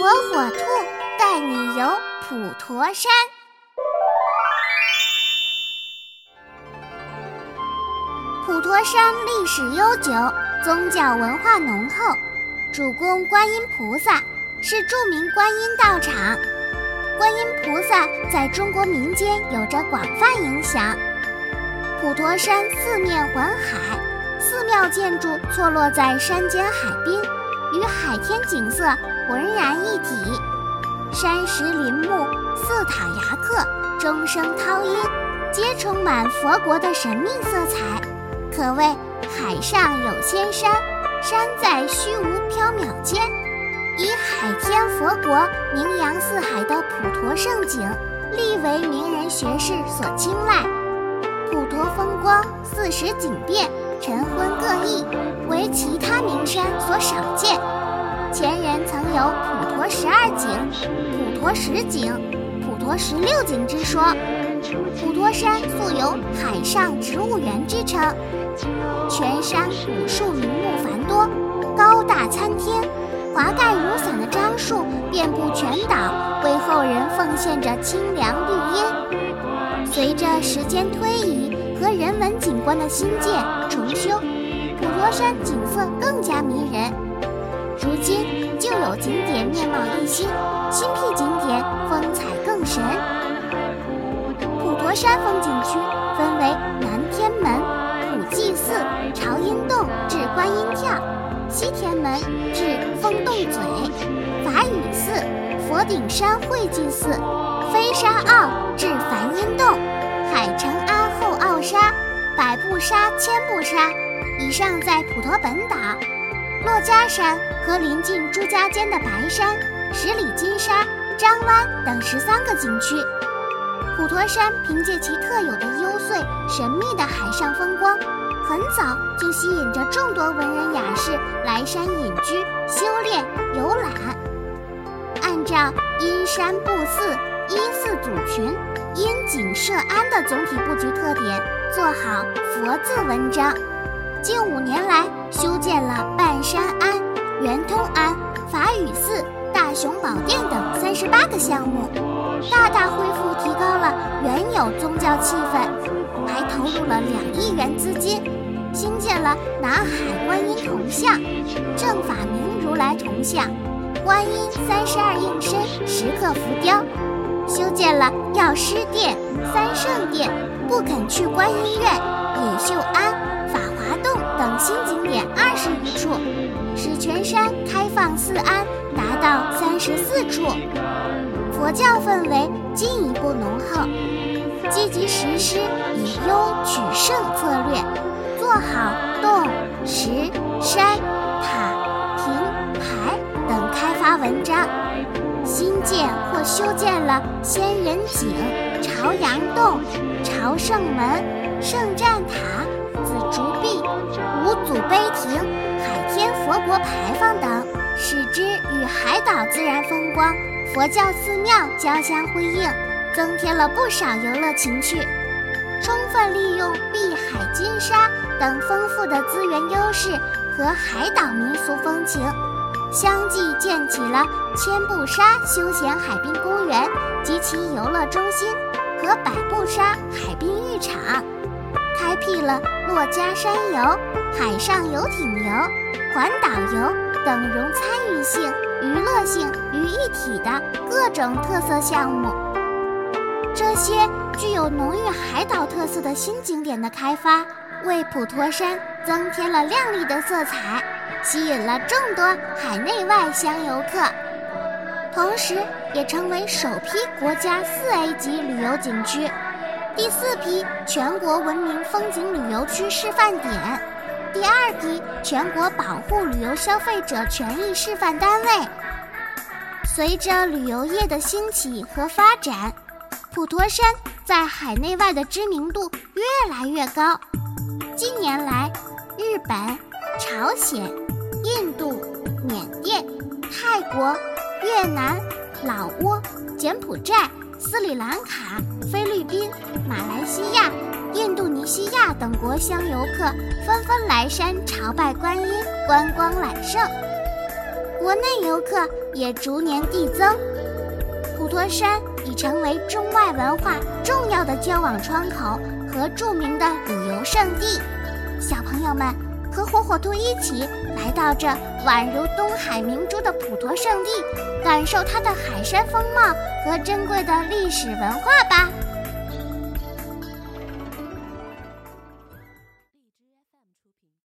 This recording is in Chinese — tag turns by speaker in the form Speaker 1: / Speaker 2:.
Speaker 1: 火火兔带你游普陀山。普陀山历史悠久，宗教文化浓厚，主供观音菩萨，是著名观音道场。观音菩萨在中国民间有着广泛影响。普陀山四面环海，寺庙建筑错落在山间海滨，与海天景色浑然一体。山石林木、寺塔崖刻、钟声涛音，皆充满佛国的神秘色彩，可谓海上有仙山，山在虚无缥缈间。以海天佛国名扬四海的普陀胜景，历为名人学士所青睐。普陀风光四时景变，晨昏各异，为其他名山所少见。前人曾有普陀十二景、普陀十景、普陀十六景之说。普陀山素有“海上植物园”之称，全山古树名木繁多，高大参天。华盖如伞的樟树遍布全岛，为后人奉献着清凉绿荫。随着时间推移和人文景景观的新建重修，普陀山景色更加迷人。如今旧有景点面貌一新，新辟景点风采更神。普陀山风景区分为南天门、普济寺、朝音洞至观音跳。西天门至风洞嘴，法雨寺、佛顶山会济寺，飞沙坳至梵山，以上在普陀本岛。珞珈山和临近朱家尖的白山、十里金沙、张湾等十三个景区。普陀山凭借其特有的幽邃神秘的海上风光。很早就吸引着众多文人雅士来山隐居、修炼、游览。按照因山布寺、依寺组群、因景设庵的总体布局特点，做好佛字文章。近五年来，修建了半山庵、圆通庵、法雨寺、大雄宝殿等三十八个项目，大大恢复、提高了原有宗教气氛，还投入了两亿元资金。兴建了南海观音铜像、正法明如来铜像、观音三十二应身石刻浮雕，修建了药师殿、三圣殿、不肯去观音院、秀庵、法华洞等新景点二十余处，使全山开放寺庵达到三十四处，佛教氛围进一步浓厚，积极实施以优取胜策略。做好洞、石、山、塔、亭、台等开发文章，新建或修建了仙人井、朝阳洞、朝圣门、圣战塔、紫竹壁、五祖碑亭、海天佛国牌坊等，使之与海岛自然风光、佛教寺庙交相辉映，增添了不少游乐情趣。充分利用碧海金沙等丰富的资源优势和海岛民俗风情，相继建起了千步沙休闲海滨公园及其游乐中心和百步沙海滨浴场，开辟了珞珈山游、海上游艇游、环岛游等融参与性、娱乐性于一体的各种特色项目。这些具有浓郁海岛特色的新景点的开发，为普陀山增添了亮丽的色彩，吸引了众多海内外乡游客，同时也成为首批国家四 A 级旅游景区、第四批全国文明风景旅游区示范点、第二批全国保护旅游消费者权益示范单位。随着旅游业的兴起和发展。普陀山在海内外的知名度越来越高。近年来，日本、朝鲜、印度、缅甸、泰国、越南、老挝、柬埔寨、斯里兰卡、菲律宾、马来西亚、印度尼西亚等国乡游客纷纷来山朝拜观音，观光揽胜。国内游客也逐年递增，普陀山已成为中外文化重要的交往窗口和著名的旅游胜地。小朋友们，和火火兔一起来到这宛如东海明珠的普陀圣地，感受它的海山风貌和珍贵的历史文化吧。